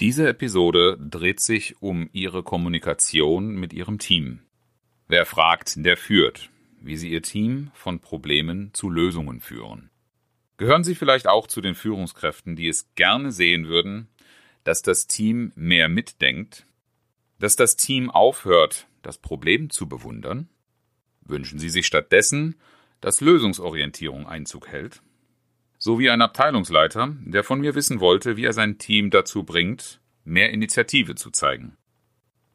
Diese Episode dreht sich um Ihre Kommunikation mit Ihrem Team. Wer fragt, der führt, wie Sie Ihr Team von Problemen zu Lösungen führen. Gehören Sie vielleicht auch zu den Führungskräften, die es gerne sehen würden, dass das Team mehr mitdenkt, dass das Team aufhört, das Problem zu bewundern? Wünschen Sie sich stattdessen, dass Lösungsorientierung Einzug hält? Sowie ein Abteilungsleiter, der von mir wissen wollte, wie er sein Team dazu bringt, mehr Initiative zu zeigen.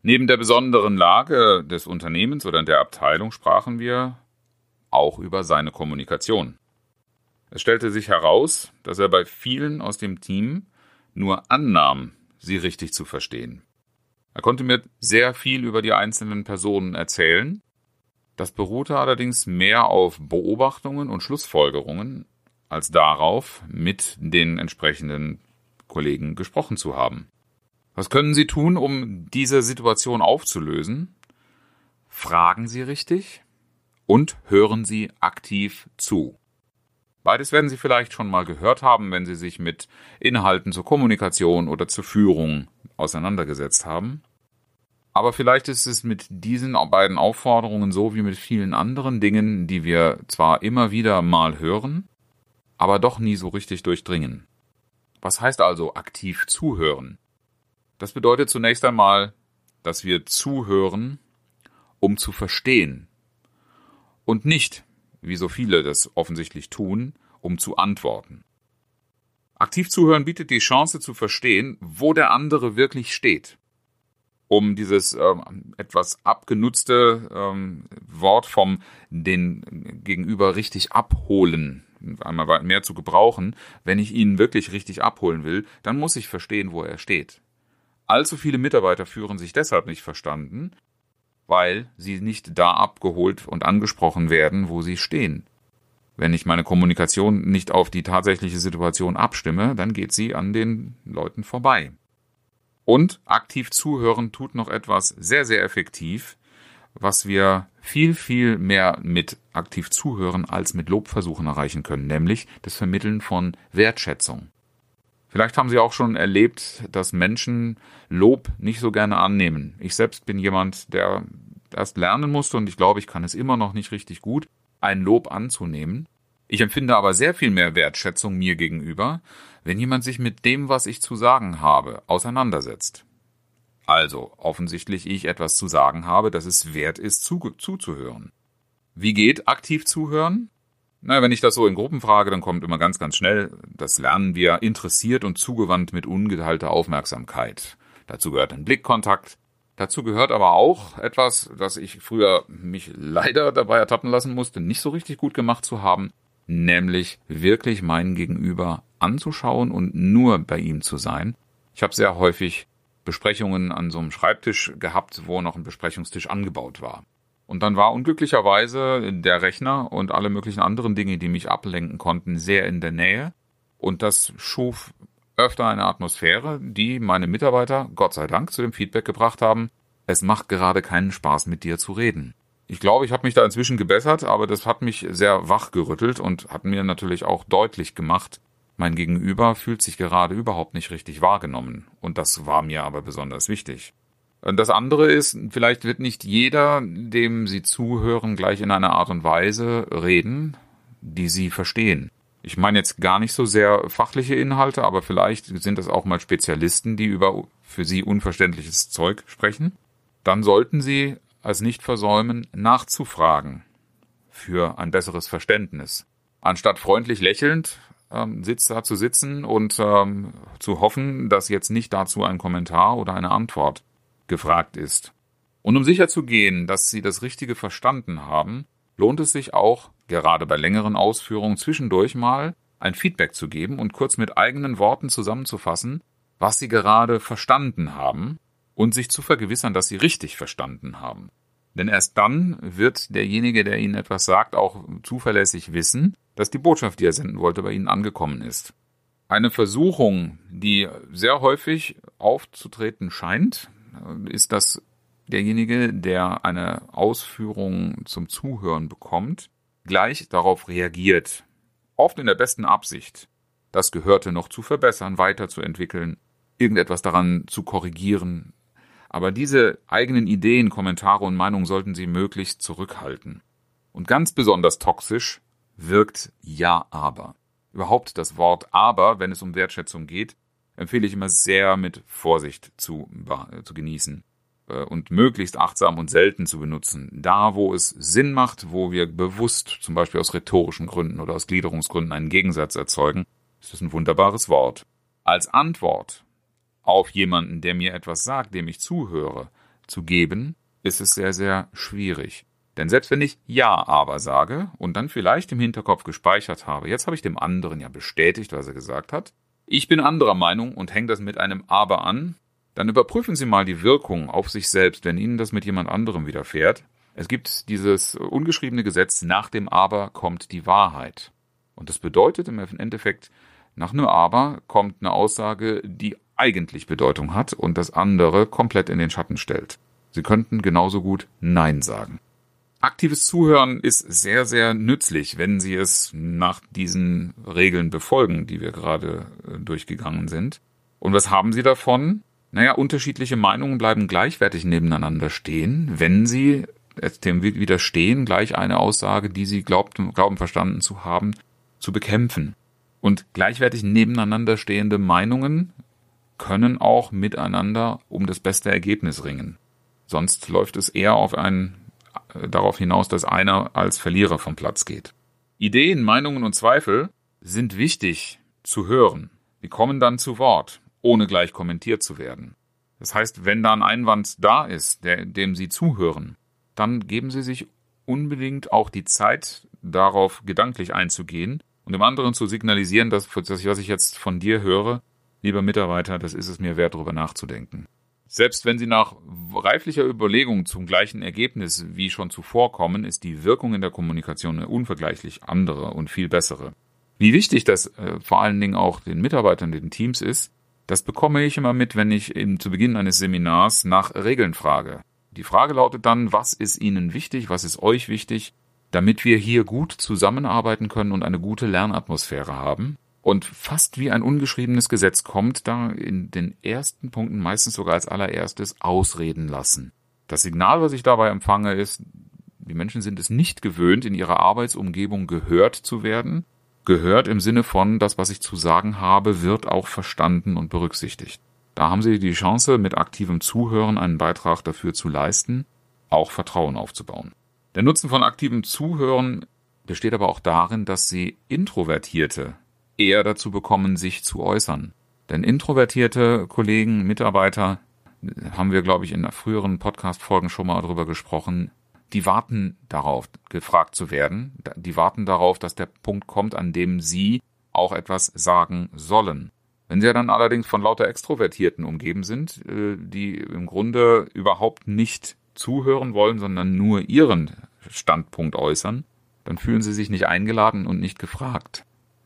Neben der besonderen Lage des Unternehmens oder der Abteilung sprachen wir auch über seine Kommunikation. Es stellte sich heraus, dass er bei vielen aus dem Team nur annahm, sie richtig zu verstehen. Er konnte mir sehr viel über die einzelnen Personen erzählen. Das beruhte allerdings mehr auf Beobachtungen und Schlussfolgerungen als darauf, mit den entsprechenden Kollegen gesprochen zu haben. Was können Sie tun, um diese Situation aufzulösen? Fragen Sie richtig und hören Sie aktiv zu. Beides werden Sie vielleicht schon mal gehört haben, wenn Sie sich mit Inhalten zur Kommunikation oder zur Führung auseinandergesetzt haben. Aber vielleicht ist es mit diesen beiden Aufforderungen so wie mit vielen anderen Dingen, die wir zwar immer wieder mal hören, aber doch nie so richtig durchdringen. Was heißt also aktiv zuhören? Das bedeutet zunächst einmal, dass wir zuhören, um zu verstehen und nicht, wie so viele das offensichtlich tun, um zu antworten. Aktiv zuhören bietet die Chance zu verstehen, wo der andere wirklich steht. Um dieses ähm, etwas abgenutzte ähm, Wort vom den Gegenüber richtig abholen einmal mehr zu gebrauchen, wenn ich ihn wirklich richtig abholen will, dann muss ich verstehen, wo er steht. Allzu viele Mitarbeiter führen sich deshalb nicht verstanden, weil sie nicht da abgeholt und angesprochen werden, wo sie stehen. Wenn ich meine Kommunikation nicht auf die tatsächliche Situation abstimme, dann geht sie an den Leuten vorbei. Und aktiv zuhören tut noch etwas sehr, sehr effektiv, was wir viel, viel mehr mit aktiv zuhören als mit Lobversuchen erreichen können, nämlich das Vermitteln von Wertschätzung. Vielleicht haben Sie auch schon erlebt, dass Menschen Lob nicht so gerne annehmen. Ich selbst bin jemand, der erst lernen musste und ich glaube, ich kann es immer noch nicht richtig gut, ein Lob anzunehmen. Ich empfinde aber sehr viel mehr Wertschätzung mir gegenüber, wenn jemand sich mit dem, was ich zu sagen habe, auseinandersetzt. Also offensichtlich ich etwas zu sagen habe, dass es wert ist, zu, zuzuhören. Wie geht aktiv zuhören? Na, wenn ich das so in Gruppen frage, dann kommt immer ganz, ganz schnell, das lernen wir interessiert und zugewandt mit ungeteilter Aufmerksamkeit. Dazu gehört ein Blickkontakt. Dazu gehört aber auch etwas, das ich früher mich leider dabei ertappen lassen musste, nicht so richtig gut gemacht zu haben, nämlich wirklich meinen Gegenüber anzuschauen und nur bei ihm zu sein. Ich habe sehr häufig Besprechungen an so einem Schreibtisch gehabt, wo noch ein Besprechungstisch angebaut war. Und dann war unglücklicherweise der Rechner und alle möglichen anderen Dinge, die mich ablenken konnten, sehr in der Nähe. Und das schuf öfter eine Atmosphäre, die meine Mitarbeiter, Gott sei Dank, zu dem Feedback gebracht haben, es macht gerade keinen Spaß, mit dir zu reden. Ich glaube, ich habe mich da inzwischen gebessert, aber das hat mich sehr wachgerüttelt und hat mir natürlich auch deutlich gemacht, mein Gegenüber fühlt sich gerade überhaupt nicht richtig wahrgenommen, und das war mir aber besonders wichtig. Das andere ist, vielleicht wird nicht jeder, dem Sie zuhören, gleich in einer Art und Weise reden, die Sie verstehen. Ich meine jetzt gar nicht so sehr fachliche Inhalte, aber vielleicht sind es auch mal Spezialisten, die über für Sie unverständliches Zeug sprechen. Dann sollten Sie es nicht versäumen, nachzufragen für ein besseres Verständnis. Anstatt freundlich lächelnd ähm, Sitz da zu sitzen und ähm, zu hoffen, dass jetzt nicht dazu ein Kommentar oder eine Antwort gefragt ist. Und um sicherzugehen, dass Sie das Richtige verstanden haben, lohnt es sich auch, gerade bei längeren Ausführungen zwischendurch mal ein Feedback zu geben und kurz mit eigenen Worten zusammenzufassen, was Sie gerade verstanden haben, und sich zu vergewissern, dass sie richtig verstanden haben. Denn erst dann wird derjenige, der Ihnen etwas sagt, auch zuverlässig wissen, dass die Botschaft, die er senden wollte, bei Ihnen angekommen ist. Eine Versuchung, die sehr häufig aufzutreten scheint, ist, dass derjenige, der eine Ausführung zum Zuhören bekommt, gleich darauf reagiert. Oft in der besten Absicht, das Gehörte noch zu verbessern, weiterzuentwickeln, irgendetwas daran zu korrigieren. Aber diese eigenen Ideen, Kommentare und Meinungen sollten Sie möglichst zurückhalten. Und ganz besonders toxisch wirkt Ja, aber. Überhaupt das Wort aber, wenn es um Wertschätzung geht, empfehle ich immer sehr mit Vorsicht zu, zu genießen äh, und möglichst achtsam und selten zu benutzen. Da, wo es Sinn macht, wo wir bewusst, zum Beispiel aus rhetorischen Gründen oder aus Gliederungsgründen, einen Gegensatz erzeugen, ist das ein wunderbares Wort. Als Antwort auf jemanden, der mir etwas sagt, dem ich zuhöre, zu geben, ist es sehr, sehr schwierig. Denn selbst wenn ich Ja, aber sage und dann vielleicht im Hinterkopf gespeichert habe, jetzt habe ich dem anderen ja bestätigt, was er gesagt hat, ich bin anderer Meinung und hänge das mit einem Aber an, dann überprüfen Sie mal die Wirkung auf sich selbst, wenn Ihnen das mit jemand anderem widerfährt. Es gibt dieses ungeschriebene Gesetz, nach dem Aber kommt die Wahrheit. Und das bedeutet im Endeffekt, nach einem Aber kommt eine Aussage, die eigentlich Bedeutung hat und das andere komplett in den Schatten stellt. Sie könnten genauso gut Nein sagen. Aktives Zuhören ist sehr, sehr nützlich, wenn Sie es nach diesen Regeln befolgen, die wir gerade äh, durchgegangen sind. Und was haben Sie davon? Naja, unterschiedliche Meinungen bleiben gleichwertig nebeneinander stehen, wenn sie dem widerstehen, gleich eine Aussage, die sie glaubten, glauben verstanden zu haben, zu bekämpfen. Und gleichwertig nebeneinander stehende Meinungen können auch miteinander um das beste Ergebnis ringen. Sonst läuft es eher auf ein, äh, darauf hinaus, dass einer als Verlierer vom Platz geht. Ideen, Meinungen und Zweifel sind wichtig zu hören. Die kommen dann zu Wort, ohne gleich kommentiert zu werden. Das heißt, wenn da ein Einwand da ist, der, dem Sie zuhören, dann geben Sie sich unbedingt auch die Zeit, darauf gedanklich einzugehen und dem anderen zu signalisieren, dass, dass was ich jetzt von dir höre, lieber Mitarbeiter, das ist es mir wert, darüber nachzudenken. Selbst wenn Sie nach reiflicher Überlegung zum gleichen Ergebnis wie schon zuvor kommen, ist die Wirkung in der Kommunikation eine unvergleichlich andere und viel bessere. Wie wichtig das äh, vor allen Dingen auch den Mitarbeitern, den Teams ist, das bekomme ich immer mit, wenn ich eben zu Beginn eines Seminars nach Regeln frage. Die Frage lautet dann, was ist Ihnen wichtig, was ist euch wichtig, damit wir hier gut zusammenarbeiten können und eine gute Lernatmosphäre haben. Und fast wie ein ungeschriebenes Gesetz kommt da in den ersten Punkten meistens sogar als allererstes ausreden lassen. Das Signal, was ich dabei empfange, ist, die Menschen sind es nicht gewöhnt, in ihrer Arbeitsumgebung gehört zu werden. Gehört im Sinne von, das, was ich zu sagen habe, wird auch verstanden und berücksichtigt. Da haben Sie die Chance, mit aktivem Zuhören einen Beitrag dafür zu leisten, auch Vertrauen aufzubauen. Der Nutzen von aktivem Zuhören besteht aber auch darin, dass Sie Introvertierte eher dazu bekommen, sich zu äußern. Denn introvertierte Kollegen, Mitarbeiter, haben wir, glaube ich, in früheren Podcast-Folgen schon mal darüber gesprochen, die warten darauf, gefragt zu werden. Die warten darauf, dass der Punkt kommt, an dem sie auch etwas sagen sollen. Wenn sie dann allerdings von lauter Extrovertierten umgeben sind, äh, die im Grunde überhaupt nicht zuhören wollen, sondern nur ihren Standpunkt äußern, dann fühlen sie sich nicht eingeladen und nicht gefragt.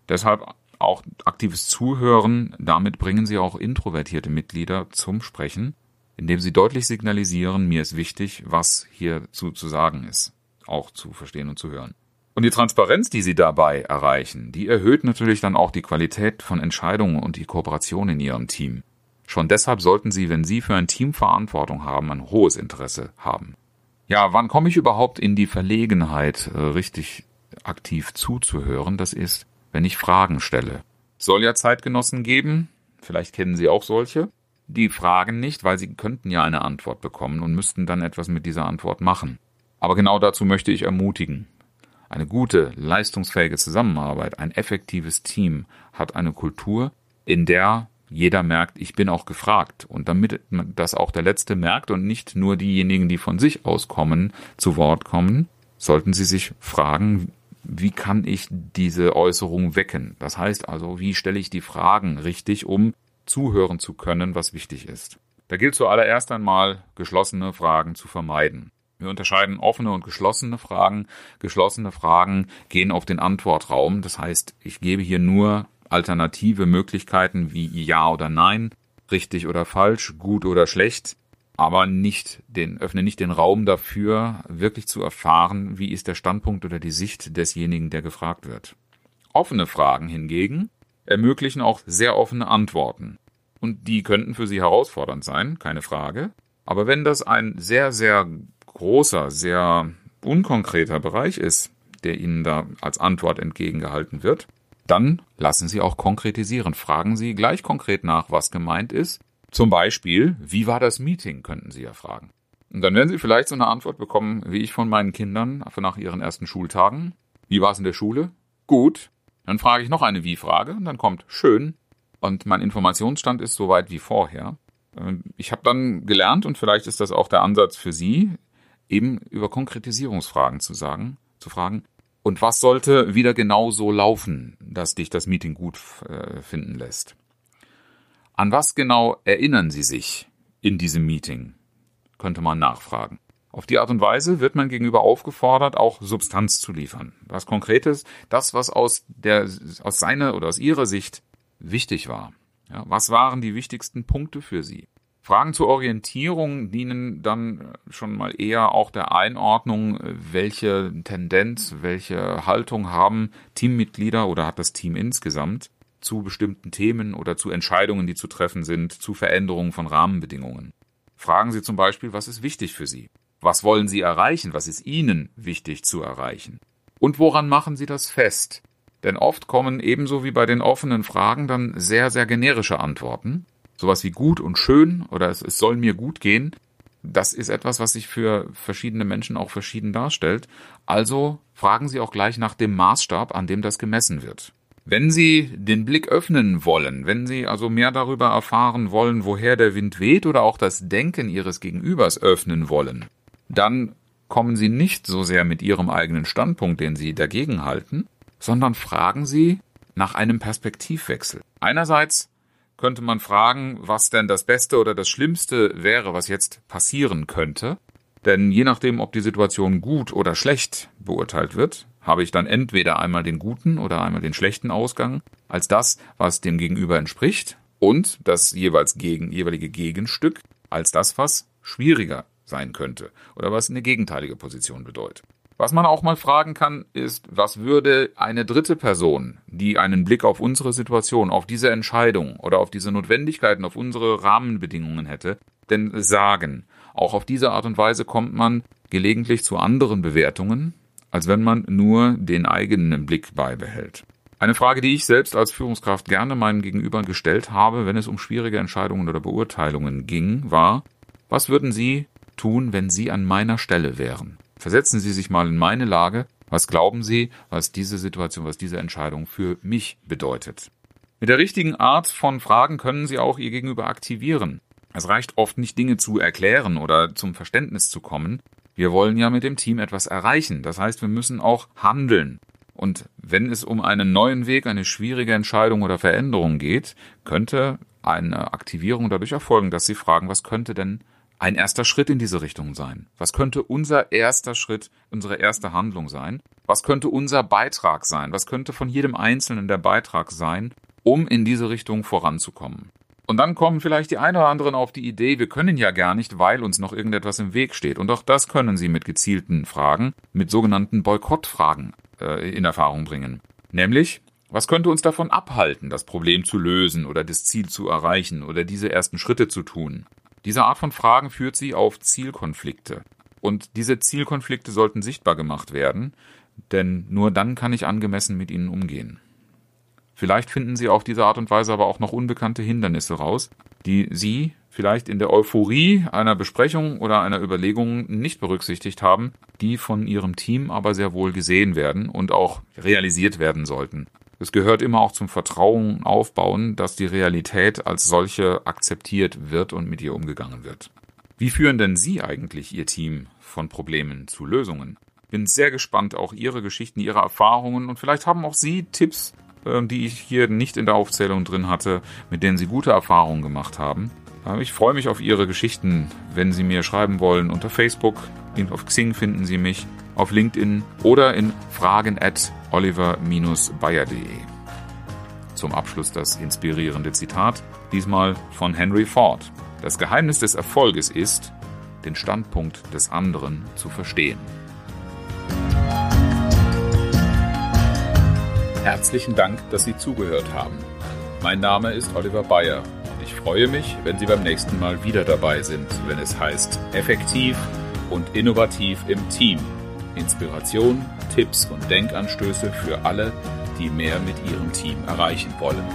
Deshalb auch aktives Zuhören, damit bringen Sie auch introvertierte Mitglieder zum Sprechen, indem Sie deutlich signalisieren, mir ist wichtig, was hierzu zu sagen ist, auch zu verstehen und zu hören. Und die Transparenz, die Sie dabei erreichen, die erhöht natürlich dann auch die Qualität von Entscheidungen und die Kooperation in Ihrem Team. Schon deshalb sollten Sie, wenn Sie für ein Team Verantwortung haben, ein hohes Interesse haben. Ja, wann komme ich überhaupt in die Verlegenheit, äh, richtig aktiv zuzuhören? Das ist, wenn ich Fragen stelle. Soll ja Zeitgenossen geben, vielleicht kennen Sie auch solche, die fragen nicht, weil sie könnten ja eine Antwort bekommen und müssten dann etwas mit dieser Antwort machen. Aber genau dazu möchte ich ermutigen. Eine gute, leistungsfähige Zusammenarbeit, ein effektives Team hat eine Kultur, in der jeder merkt, ich bin auch gefragt. Und damit das auch der Letzte merkt und nicht nur diejenigen, die von sich aus kommen, zu Wort kommen, sollten Sie sich fragen, wie kann ich diese Äußerung wecken? Das heißt also, wie stelle ich die Fragen richtig, um zuhören zu können, was wichtig ist. Da gilt zuallererst einmal, geschlossene Fragen zu vermeiden. Wir unterscheiden offene und geschlossene Fragen. Geschlossene Fragen gehen auf den Antwortraum. Das heißt, ich gebe hier nur alternative Möglichkeiten wie Ja oder Nein, richtig oder falsch, gut oder schlecht, aber nicht den, öffne nicht den Raum dafür, wirklich zu erfahren, wie ist der Standpunkt oder die Sicht desjenigen, der gefragt wird. Offene Fragen hingegen ermöglichen auch sehr offene Antworten. Und die könnten für Sie herausfordernd sein, keine Frage. Aber wenn das ein sehr, sehr großer, sehr unkonkreter Bereich ist, der Ihnen da als Antwort entgegengehalten wird, dann lassen Sie auch konkretisieren. Fragen Sie gleich konkret nach, was gemeint ist. Zum Beispiel, wie war das Meeting, könnten Sie ja fragen. Und dann werden Sie vielleicht so eine Antwort bekommen, wie ich von meinen Kindern nach ihren ersten Schultagen. Wie war es in der Schule? Gut. Dann frage ich noch eine Wie-Frage und dann kommt schön. Und mein Informationsstand ist soweit wie vorher. Ich habe dann gelernt, und vielleicht ist das auch der Ansatz für Sie, eben über Konkretisierungsfragen zu sagen, zu fragen, und was sollte wieder genau so laufen, dass dich das Meeting gut äh, finden lässt? An was genau erinnern Sie sich in diesem Meeting? Könnte man nachfragen. Auf die Art und Weise wird man gegenüber aufgefordert, auch Substanz zu liefern. Was Konkretes, das, was aus, der, aus seiner oder aus ihrer Sicht wichtig war. Ja, was waren die wichtigsten Punkte für Sie? Fragen zur Orientierung dienen dann schon mal eher auch der Einordnung, welche Tendenz, welche Haltung haben Teammitglieder oder hat das Team insgesamt zu bestimmten Themen oder zu Entscheidungen, die zu treffen sind, zu Veränderungen von Rahmenbedingungen. Fragen Sie zum Beispiel, was ist wichtig für Sie? Was wollen Sie erreichen? Was ist Ihnen wichtig zu erreichen? Und woran machen Sie das fest? Denn oft kommen ebenso wie bei den offenen Fragen dann sehr, sehr generische Antworten. Sowas wie gut und schön oder es, soll mir gut gehen. Das ist etwas, was sich für verschiedene Menschen auch verschieden darstellt. Also fragen Sie auch gleich nach dem Maßstab, an dem das gemessen wird. Wenn Sie den Blick öffnen wollen, wenn Sie also mehr darüber erfahren wollen, woher der Wind weht oder auch das Denken Ihres Gegenübers öffnen wollen, dann kommen Sie nicht so sehr mit Ihrem eigenen Standpunkt, den Sie dagegen halten, sondern fragen Sie nach einem Perspektivwechsel. Einerseits könnte man fragen, was denn das Beste oder das Schlimmste wäre, was jetzt passieren könnte. Denn je nachdem, ob die Situation gut oder schlecht beurteilt wird, habe ich dann entweder einmal den guten oder einmal den schlechten Ausgang als das, was dem Gegenüber entspricht und das jeweils gegen, jeweilige Gegenstück als das, was schwieriger sein könnte oder was eine gegenteilige Position bedeutet. Was man auch mal fragen kann, ist, was würde eine dritte Person, die einen Blick auf unsere Situation, auf diese Entscheidung oder auf diese Notwendigkeiten, auf unsere Rahmenbedingungen hätte, denn sagen? Auch auf diese Art und Weise kommt man gelegentlich zu anderen Bewertungen, als wenn man nur den eigenen Blick beibehält. Eine Frage, die ich selbst als Führungskraft gerne meinen Gegenübern gestellt habe, wenn es um schwierige Entscheidungen oder Beurteilungen ging, war, was würden Sie tun, wenn Sie an meiner Stelle wären? Versetzen Sie sich mal in meine Lage. Was glauben Sie, was diese Situation, was diese Entscheidung für mich bedeutet? Mit der richtigen Art von Fragen können Sie auch Ihr Gegenüber aktivieren. Es reicht oft nicht, Dinge zu erklären oder zum Verständnis zu kommen. Wir wollen ja mit dem Team etwas erreichen. Das heißt, wir müssen auch handeln. Und wenn es um einen neuen Weg, eine schwierige Entscheidung oder Veränderung geht, könnte eine Aktivierung dadurch erfolgen, dass Sie fragen, was könnte denn ein erster Schritt in diese Richtung sein? Was könnte unser erster Schritt, unsere erste Handlung sein? Was könnte unser Beitrag sein? Was könnte von jedem Einzelnen der Beitrag sein, um in diese Richtung voranzukommen? Und dann kommen vielleicht die einen oder anderen auf die Idee, wir können ja gar nicht, weil uns noch irgendetwas im Weg steht. Und auch das können Sie mit gezielten Fragen, mit sogenannten Boykottfragen äh, in Erfahrung bringen. Nämlich, was könnte uns davon abhalten, das Problem zu lösen oder das Ziel zu erreichen oder diese ersten Schritte zu tun? Diese Art von Fragen führt sie auf Zielkonflikte. Und diese Zielkonflikte sollten sichtbar gemacht werden, denn nur dann kann ich angemessen mit ihnen umgehen. Vielleicht finden Sie auf diese Art und Weise aber auch noch unbekannte Hindernisse raus, die Sie vielleicht in der Euphorie einer Besprechung oder einer Überlegung nicht berücksichtigt haben, die von Ihrem Team aber sehr wohl gesehen werden und auch realisiert werden sollten. Es gehört immer auch zum Vertrauen aufbauen, dass die Realität als solche akzeptiert wird und mit ihr umgegangen wird. Wie führen denn Sie eigentlich Ihr Team von Problemen zu Lösungen? Bin sehr gespannt, auch Ihre Geschichten, Ihre Erfahrungen und vielleicht haben auch Sie Tipps, die ich hier nicht in der Aufzählung drin hatte, mit denen Sie gute Erfahrungen gemacht haben. Ich freue mich auf Ihre Geschichten, wenn Sie mir schreiben wollen unter Facebook, auf Xing finden Sie mich, auf LinkedIn oder in fragen at oliver-bayer.de. Zum Abschluss das inspirierende Zitat, diesmal von Henry Ford. Das Geheimnis des Erfolges ist, den Standpunkt des anderen zu verstehen. Herzlichen Dank, dass Sie zugehört haben. Mein Name ist Oliver Bayer und ich freue mich, wenn Sie beim nächsten Mal wieder dabei sind, wenn es heißt effektiv und innovativ im Team. Inspiration, Tipps und Denkanstöße für alle, die mehr mit ihrem Team erreichen wollen.